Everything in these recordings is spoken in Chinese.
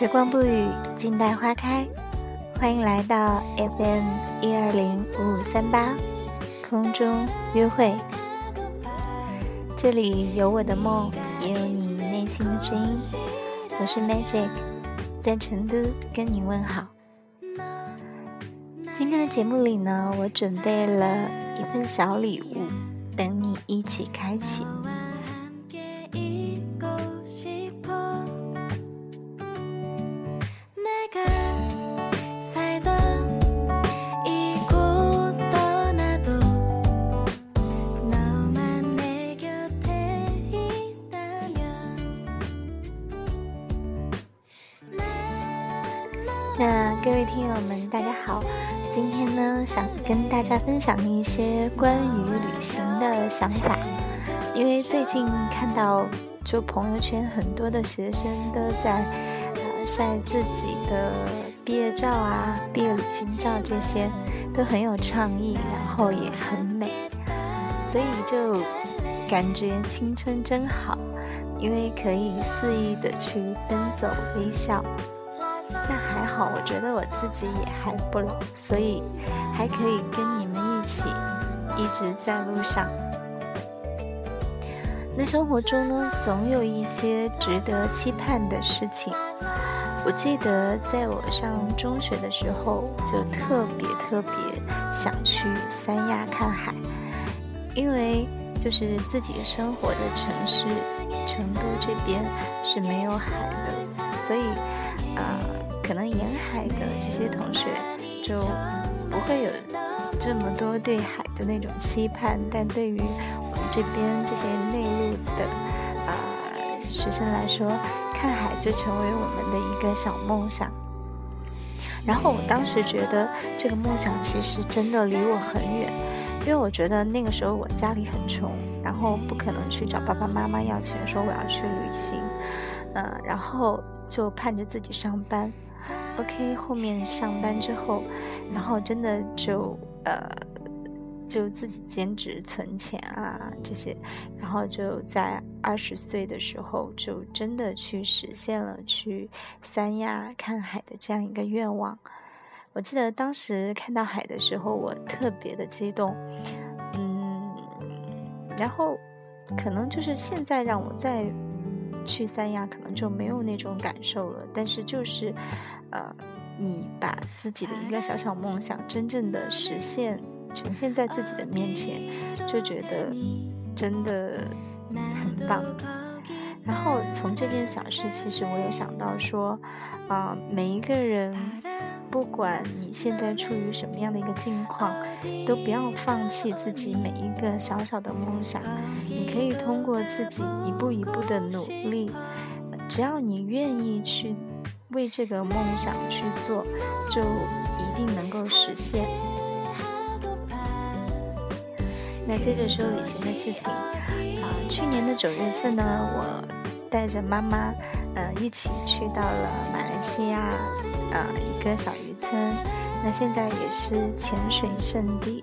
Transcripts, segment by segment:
时光不语，静待花开。欢迎来到 FM 一二零五五三八空中约会。这里有我的梦，也有你内心的声音。我是 Magic，在成都跟你问好。今天的节目里呢，我准备了一份小礼物，等你一起开启。那各位听友们，大家好！今天呢，想跟大家分享一些关于旅行的想法。因为最近看到，就朋友圈很多的学生都在呃晒自己的毕业照啊、毕业旅行照，这些都很有创意，然后也很美，所以就感觉青春真好，因为可以肆意的去奔走微笑。我觉得我自己也还不老，所以还可以跟你们一起一直在路上。那生活中呢，总有一些值得期盼的事情。我记得在我上中学的时候，就特别特别想去三亚看海，因为就是自己生活的城市成都这边是没有海的，所以。些同学就不会有这么多对海的那种期盼，但对于我们这边这些内陆的啊学生来说，看海就成为我们的一个小梦想。然后我当时觉得这个梦想其实真的离我很远，因为我觉得那个时候我家里很穷，然后不可能去找爸爸妈妈要钱，说我要去旅行，嗯，然后就盼着自己上班。OK，后面上班之后，然后真的就呃，就自己兼职存钱啊这些，然后就在二十岁的时候，就真的去实现了去三亚看海的这样一个愿望。我记得当时看到海的时候，我特别的激动，嗯，然后可能就是现在让我再去三亚，可能就没有那种感受了，但是就是。呃，你把自己的一个小小梦想真正的实现，呈现在自己的面前，就觉得真的很棒。然后从这件小事，其实我有想到说，啊，每一个人，不管你现在处于什么样的一个境况，都不要放弃自己每一个小小的梦想。你可以通过自己一步一步的努力，只要你愿意去。为这个梦想去做，就一定能够实现。那接着说旅行的事情啊，去年的九月份呢，我带着妈妈，呃，一起去到了马来西亚，啊，一个小渔村。那现在也是潜水圣地，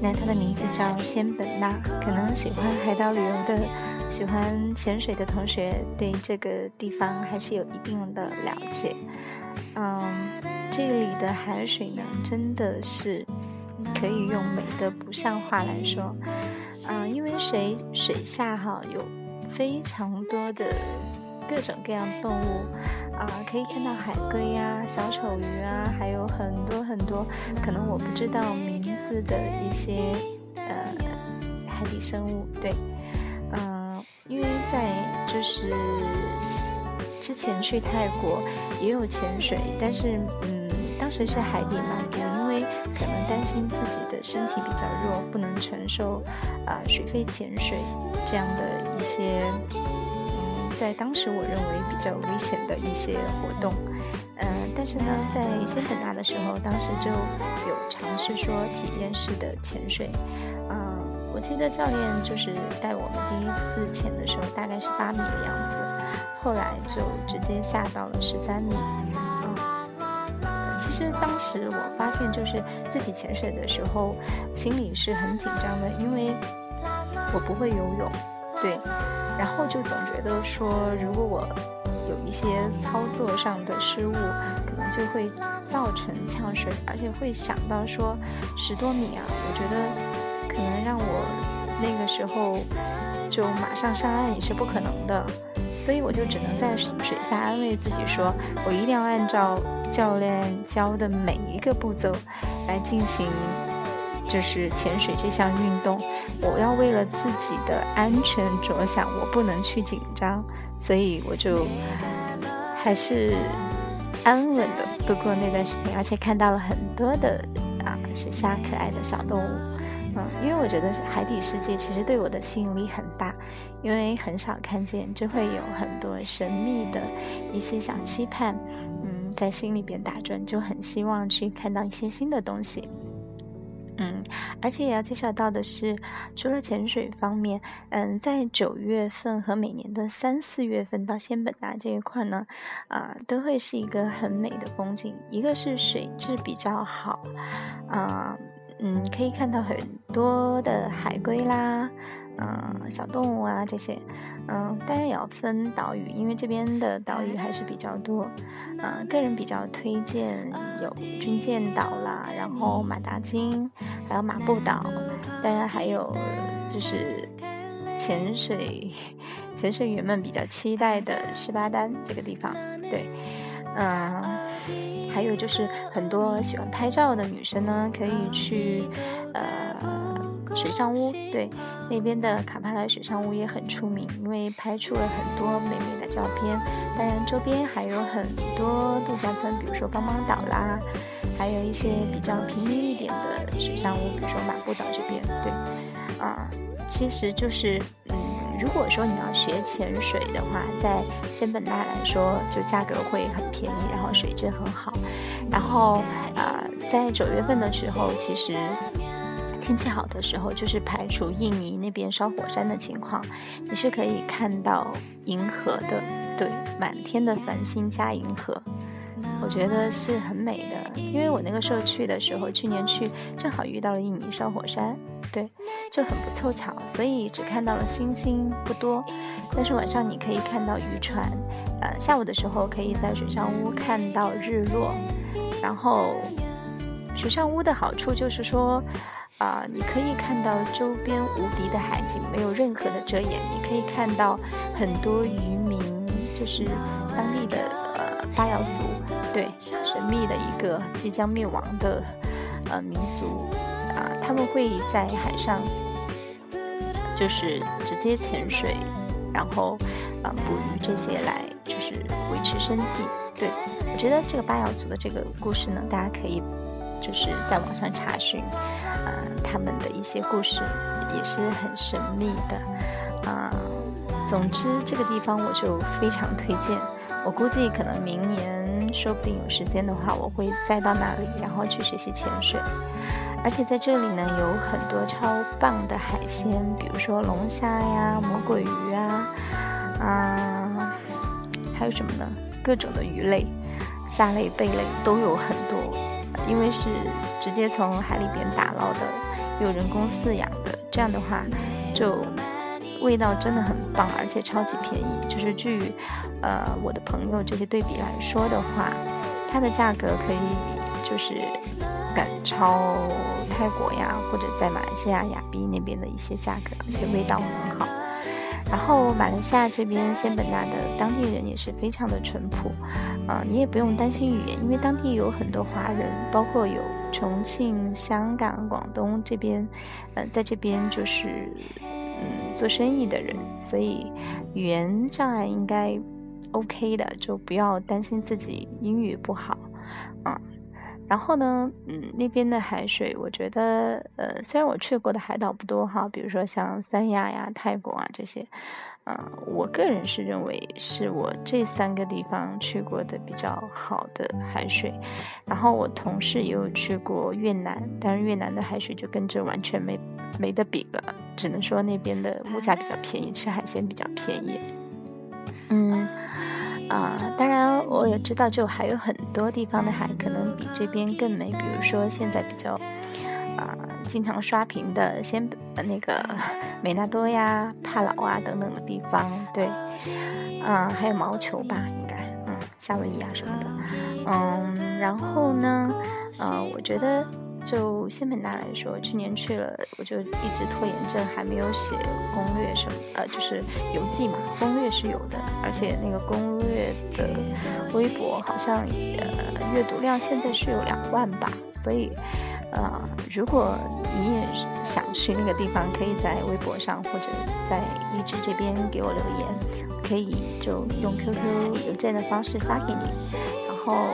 那它的名字叫仙本那。可能喜欢海岛旅游的。喜欢潜水的同学对这个地方还是有一定的了解。嗯，这里的海水呢，真的是可以用美的不像话来说。嗯，因为水水下哈有非常多的各种各样动物啊，可以看到海龟呀、小丑鱼啊，还有很多很多可能我不知道名字的一些呃海底生物。对。因为在就是之前去泰国也有潜水，但是嗯，当时是海底漫步，因为可能担心自己的身体比较弱，不能承受啊水肺潜水这样的一些嗯，在当时我认为比较危险的一些活动，嗯，但是呢，在仙本那的时候，当时就有尝试说体验式的潜水。我记得教练就是带我们第一次潜的时候，大概是八米的样子，后来就直接下到了十三米。嗯，其实当时我发现，就是自己潜水的时候，心里是很紧张的，因为我不会游泳，对，然后就总觉得说，如果我有一些操作上的失误，可能就会造成呛水，而且会想到说十多米啊，我觉得可能让我那个时候就马上上岸也是不可能的，所以我就只能在水下安慰自己说，我一定要按照教练教的每一个步骤来进行。就是潜水这项运动，我要为了自己的安全着想，我不能去紧张，所以我就还是安稳的度过那段时间，而且看到了很多的啊水下可爱的小动物，嗯，因为我觉得海底世界其实对我的吸引力很大，因为很少看见，就会有很多神秘的一些小期盼，嗯，在心里边打转，就很希望去看到一些新的东西。嗯，而且也要介绍到的是，除了潜水方面，嗯，在九月份和每年的三四月份到仙本那这一块呢，啊，都会是一个很美的风景。一个是水质比较好，啊，嗯，可以看到很多的海龟啦。嗯，小动物啊这些，嗯，当然也要分岛屿，因为这边的岛屿还是比较多。嗯，个人比较推荐有军舰岛啦，然后马达金，还有马布岛，当然还有就是潜水潜水员们比较期待的十八丹这个地方。对，嗯，还有就是很多喜欢拍照的女生呢，可以去呃。水上屋，对那边的卡帕莱水上屋也很出名，因为拍出了很多美美的照片。当然，周边还有很多度假村，比如说邦邦岛啦，还有一些比较平民一点的水上屋，比如说马布岛这边。对，啊，其实就是，嗯，如果说你要学潜水的话，在仙本那来说，就价格会很便宜，然后水质很好。然后，啊，在九月份的时候，其实。天气好的时候，就是排除印尼那边烧火山的情况，你是可以看到银河的，对，满天的繁星加银河，我觉得是很美的。因为我那个时候去的时候，去年去正好遇到了印尼烧火山，对，就很不凑巧，所以只看到了星星不多。但是晚上你可以看到渔船，呃，下午的时候可以在水上屋看到日落，然后水上屋的好处就是说。啊，你可以看到周边无敌的海景，没有任何的遮掩。你可以看到很多渔民，就是当地的呃巴瑶族，对，神秘的一个即将灭亡的呃民族，他们会在海上就是直接潜水，然后啊捕鱼这些来就是维持生计。对我觉得这个巴瑶族的这个故事呢，大家可以。就是在网上查询，啊，他们的一些故事也是很神秘的，啊，总之这个地方我就非常推荐。我估计可能明年说不定有时间的话，我会再到那里，然后去学习潜水。而且在这里呢，有很多超棒的海鲜，比如说龙虾呀、魔鬼鱼啊，啊，还有什么呢？各种的鱼类、虾类、贝类都有很多。因为是直接从海里边打捞的，有人工饲养的，这样的话，就味道真的很棒，而且超级便宜。就是据呃我的朋友这些对比来说的话，它的价格可以就是赶超泰国呀，或者在马来西亚亚庇那边的一些价格，而且味道很好。然后马来西亚这边仙本那的当地人也是非常的淳朴，啊，你也不用担心语言，因为当地有很多华人，包括有重庆、香港、广东这边，嗯，在这边就是嗯做生意的人，所以语言障碍应该 OK 的，就不要担心自己英语不好，啊。然后呢，嗯，那边的海水，我觉得，呃，虽然我去过的海岛不多哈，比如说像三亚呀、泰国啊这些，嗯，我个人是认为是我这三个地方去过的比较好的海水。然后我同事也有去过越南，但是越南的海水就跟这完全没没得比了，只能说那边的物价比较便宜，吃海鲜比较便宜。嗯。啊，当然我也知道，就还有很多地方的海可能比这边更美，比如说现在比较啊经常刷屏的先那个美纳多呀、帕劳啊等等的地方，对，嗯，还有毛球吧，应该，嗯，夏威夷啊什么的，嗯，然后呢，呃，我觉得。就仙本那来说，去年去了，我就一直拖延症，还没有写攻略什么，呃，就是游记嘛，攻略是有的，而且那个攻略的微博好像呃阅读量现在是有两万吧，所以呃，如果你也想去那个地方，可以在微博上或者在荔枝这边给我留言，可以就用 QQ 邮件的方式发给你，然后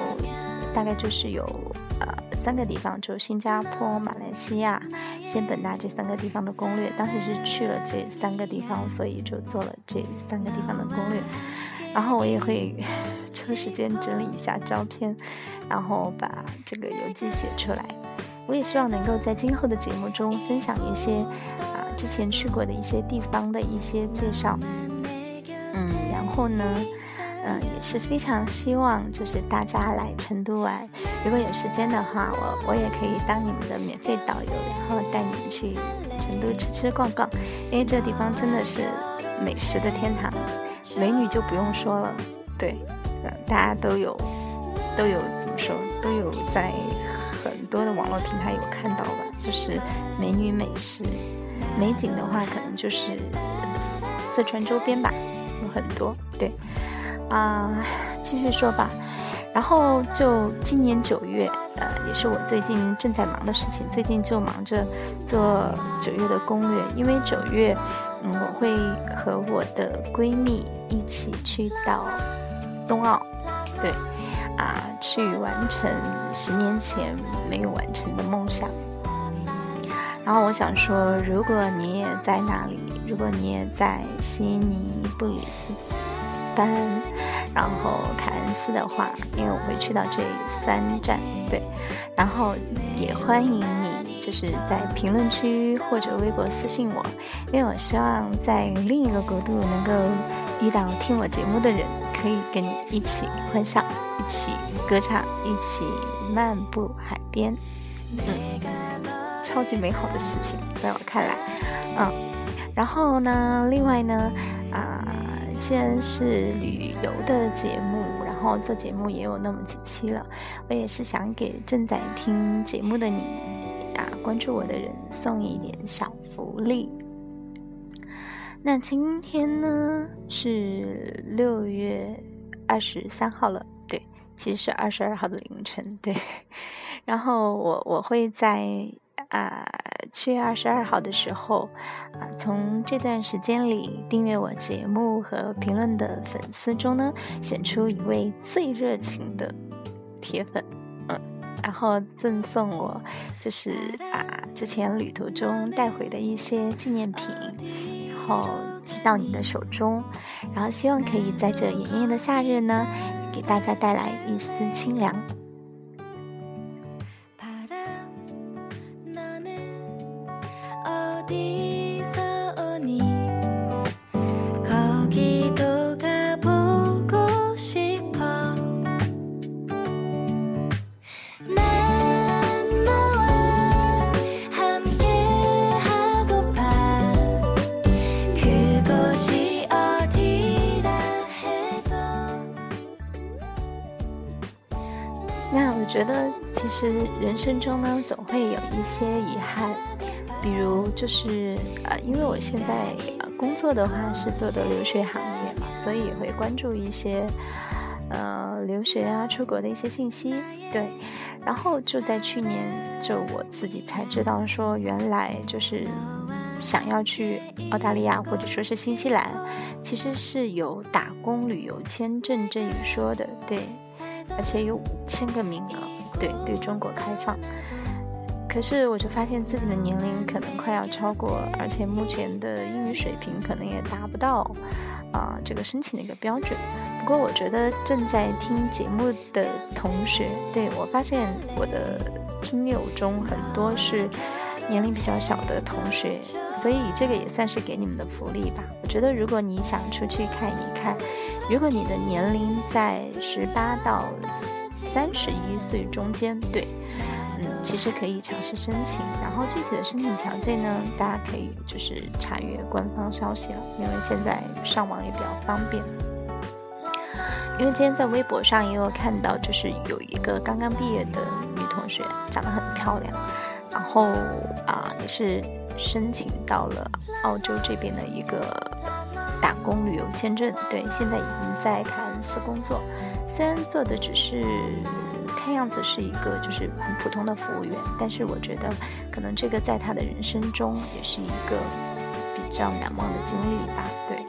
大概就是有呃。三个地方，就新加坡、马来西亚、仙本那这三个地方的攻略。当时是去了这三个地方，所以就做了这三个地方的攻略。然后我也会 抽时间整理一下照片，然后把这个游记写出来。我也希望能够在今后的节目中分享一些啊之前去过的一些地方的一些介绍。嗯，然后呢？嗯，也是非常希望，就是大家来成都玩，如果有时间的话，我我也可以当你们的免费导游，然后带你们去成都吃吃逛逛，因为这地方真的是美食的天堂，美女就不用说了，对，嗯大家都有都有怎么说，都有在很多的网络平台有看到吧，就是美女美食，美景的话可能就是四川周边吧，有很多，对。啊，继续说吧。然后就今年九月，呃，也是我最近正在忙的事情。最近就忙着做九月的攻略，因为九月，嗯，我会和我的闺蜜一起去到冬奥，对，啊，去完成十年前没有完成的梦想。然后我想说，如果你也在那里，如果你也在悉尼布里斯。班，然后凯恩斯的话，因为我会去到这三站，对，然后也欢迎你，就是在评论区或者微博私信我，因为我希望在另一个国度能够遇到听我节目的人，可以跟你一起欢笑，一起歌唱，一起漫步海边，嗯，超级美好的事情，在我看来，嗯，然后呢，另外呢，啊。既然是旅游的节目，然后做节目也有那么几期了，我也是想给正在听节目的你啊，关注我的人送一点小福利。那今天呢是六月二十三号了，对，其实是二十二号的凌晨，对。然后我我会在。啊，七月二十二号的时候，啊，从这段时间里订阅我节目和评论的粉丝中呢，选出一位最热情的铁粉，嗯，然后赠送我就是啊之前旅途中带回的一些纪念品，然后寄到你的手中，然后希望可以在这炎炎的夏日呢，给大家带来一丝清凉。觉得其实人生中呢，总会有一些遗憾，比如就是呃，因为我现在呃工作的话是做的留学行业嘛，所以也会关注一些呃留学啊、出国的一些信息。对，然后就在去年，就我自己才知道说，原来就是想要去澳大利亚或者说是新西兰，其实是有打工旅游签证这一说的。对。而且有五千个名额，对对中国开放。可是我就发现自己的年龄可能快要超过，而且目前的英语水平可能也达不到啊这个申请的一个标准。不过我觉得正在听节目的同学，对我发现我的听友中很多是年龄比较小的同学，所以这个也算是给你们的福利吧。我觉得如果你想出去看一看。如果你的年龄在十八到三十一岁中间，对，其实可以尝试申请。然后具体的申请条件呢，大家可以就是查阅官方消息了，因为现在上网也比较方便。因为今天在微博上也有看到，就是有一个刚刚毕业的女同学，长得很漂亮，然后啊也是申请到了澳洲这边的一个打工旅游签证，对，现在已经在凯恩斯工作，虽然做的只是看样子是一个就是很普通的服务员，但是我觉得可能这个在他的人生中也是一个比较难忘的经历吧，对，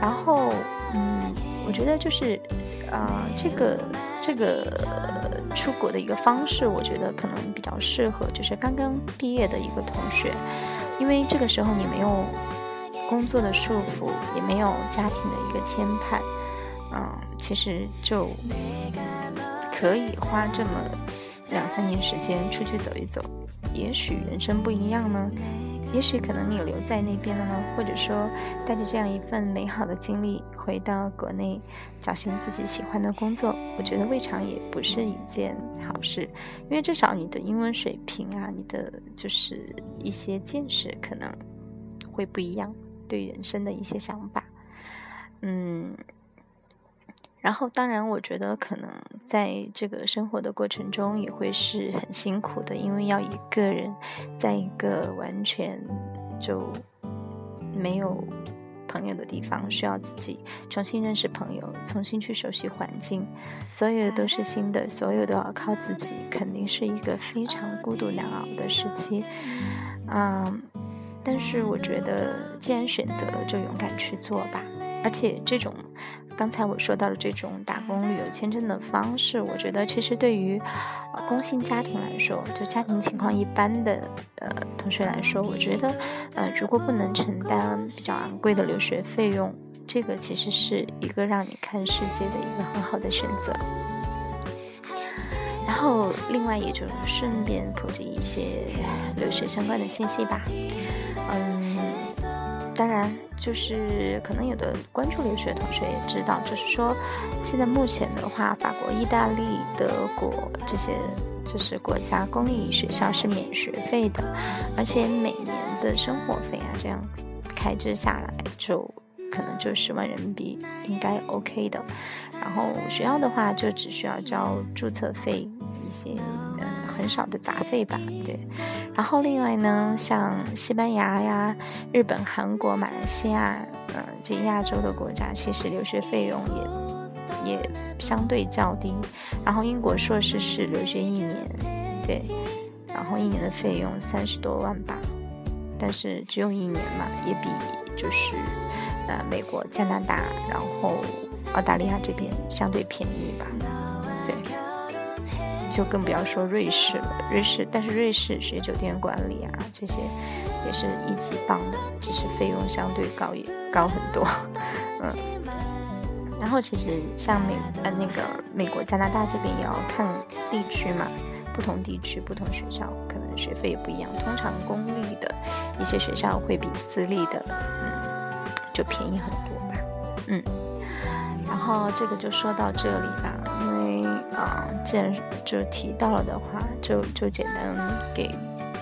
然后嗯。我觉得就是，啊，这个这个出国的一个方式，我觉得可能比较适合，就是刚刚毕业的一个同学，因为这个时候你没有工作的束缚，也没有家庭的一个牵绊，嗯，其实就可以花这么两三年时间出去走一走，也许人生不一样呢。也许可能你留在那边了呢，或者说带着这样一份美好的经历回到国内，找寻自己喜欢的工作，我觉得未尝也不是一件好事，因为至少你的英文水平啊，你的就是一些见识可能会不一样，对人生的一些想法，嗯。然后，当然，我觉得可能在这个生活的过程中也会是很辛苦的，因为要一个人在一个完全就没有朋友的地方，需要自己重新认识朋友，重新去熟悉环境，所有都是新的，所有都要靠自己，肯定是一个非常孤独难熬的时期。嗯，但是我觉得，既然选择了，就勇敢去做吧。而且这种，刚才我说到了这种打工旅游签证的方式，我觉得其实对于，工薪家庭来说，就家庭情况一般的呃同学来说，我觉得，呃，如果不能承担比较昂贵的留学费用，这个其实是一个让你看世界的一个很好的选择。然后，另外也就顺便普及一些留学相关的信息吧，嗯。当然，就是可能有的关注留学的同学也知道，就是说，现在目前的话，法国、意大利、德国这些就是国家公立学校是免学费的，而且每年的生活费啊，这样开支下来就可能就十万人民币应该 OK 的。然后学校的话，就只需要交注册费一些。很少的杂费吧，对。然后另外呢，像西班牙呀、日本、韩国、马来西亚，呃，这亚洲的国家，其实留学费用也也相对较低。然后英国硕士是留学一年，对，然后一年的费用三十多万吧，但是只有一年嘛，也比就是呃美国、加拿大，然后澳大利亚这边相对便宜吧，对。就更不要说瑞士了，瑞士，但是瑞士学酒店管理啊，这些也是一级棒的，只是费用相对高也高很多，嗯。然后其实像美呃那个美国、加拿大这边也要看地区嘛，不同地区不同学校可能学费也不一样，通常公立的一些学校会比私立的嗯就便宜很多吧，嗯。然后这个就说到这里吧，啊，既然就提到了的话，就就简单给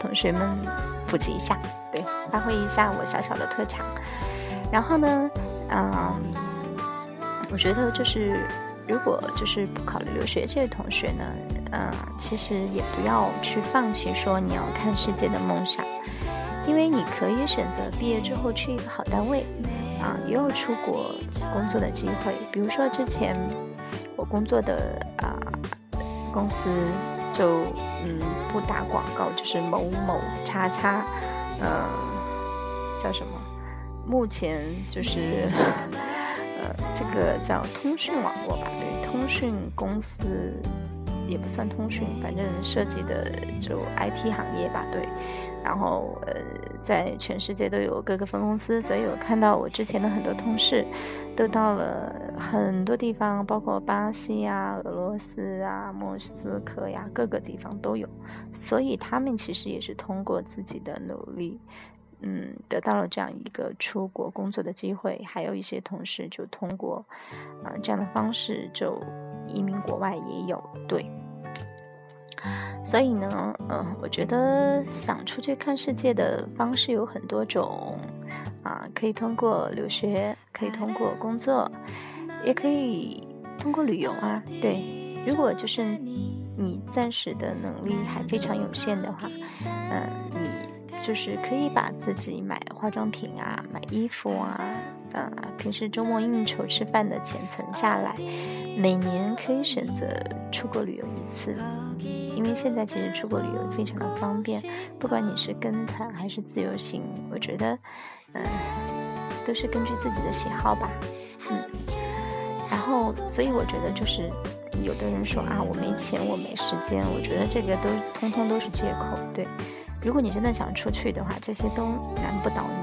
同学们普及一下，对，发挥一下我小小的特长。然后呢，嗯，我觉得就是如果就是不考虑留学这位同学呢，嗯，其实也不要去放弃说你要看世界的梦想，因为你可以选择毕业之后去一个好单位。啊，也有出国工作的机会。比如说之前工作的啊公司，就嗯不打广告，就是某某叉叉，呃叫什么？目前就是 呃这个叫通讯网络吧，对，通讯公司也不算通讯，反正涉及的就 IT 行业吧，对。然后，呃，在全世界都有各个分公司，所以我看到我之前的很多同事，都到了很多地方，包括巴西呀、俄罗斯啊、莫斯科呀，各个地方都有。所以他们其实也是通过自己的努力，嗯，得到了这样一个出国工作的机会。还有一些同事就通过啊这样的方式就移民国外也有，对。所以呢，嗯，我觉得想出去看世界的方式有很多种，啊，可以通过留学，可以通过工作，也可以通过旅游啊。对，如果就是你暂时的能力还非常有限的话，嗯，你就是可以把自己买化妆品啊、买衣服啊。啊，平时周末应酬吃饭的钱存下来，每年可以选择出国旅游一次。因为现在其实出国旅游非常的方便，不管你是跟团还是自由行，我觉得，嗯，都是根据自己的喜好吧。嗯，然后，所以我觉得就是，有的人说啊，我没钱，我没时间，我觉得这个都通通都是借口。对，如果你真的想出去的话，这些都难不倒你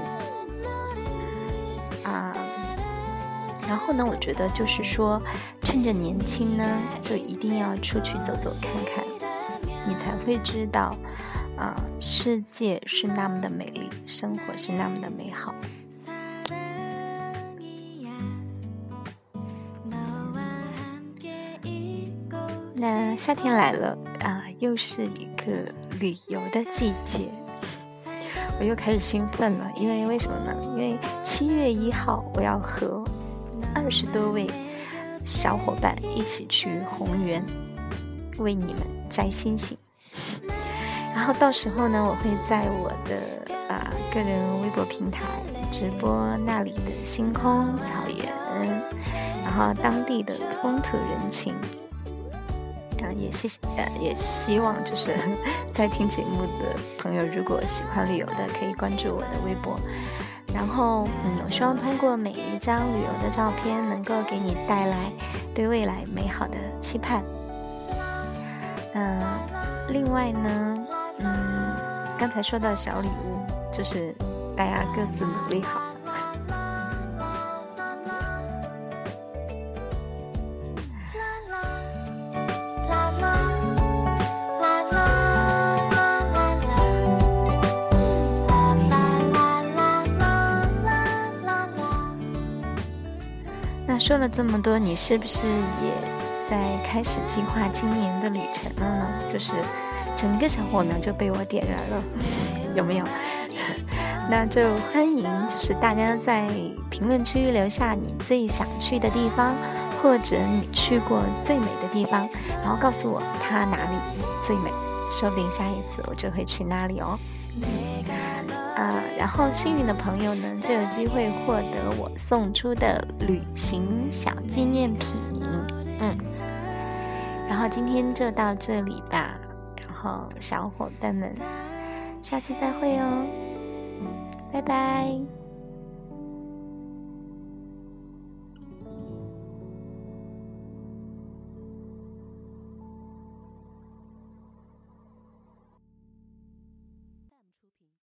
啊。然后呢，我觉得就是说，趁着年轻呢，就一定要出去走走看看，你才会知道，啊，世界是那么的美丽，生活是那么的美好。那夏天来了啊，又是一个旅游的季节，我又开始兴奋了，因为为什么呢？因为七月一号我要和。二十多位小伙伴一起去红原为你们摘星星，然后到时候呢，我会在我的啊个人微博平台直播那里的星空、草原，然后当地的风土人情，啊，也希呃也希望就是 在听节目的朋友，如果喜欢旅游的，可以关注我的微博。然后，嗯，我希望通过每一张旅游的照片，能够给你带来对未来美好的期盼。嗯，另外呢，嗯，刚才说到小礼物，就是大家各自努力好。说了这么多，你是不是也在开始计划今年的旅程了呢？就是整个小火苗就被我点燃了，有没有？那就欢迎，就是大家在评论区留下你最想去的地方，或者你去过最美的地方，然后告诉我它哪里最美，说不定下一次我就会去那里哦。啊，然后幸运的朋友呢，就有机会获得我送出的旅行小纪念品。嗯，然后今天就到这里吧，然后小伙伴们，下次再会哦，拜拜。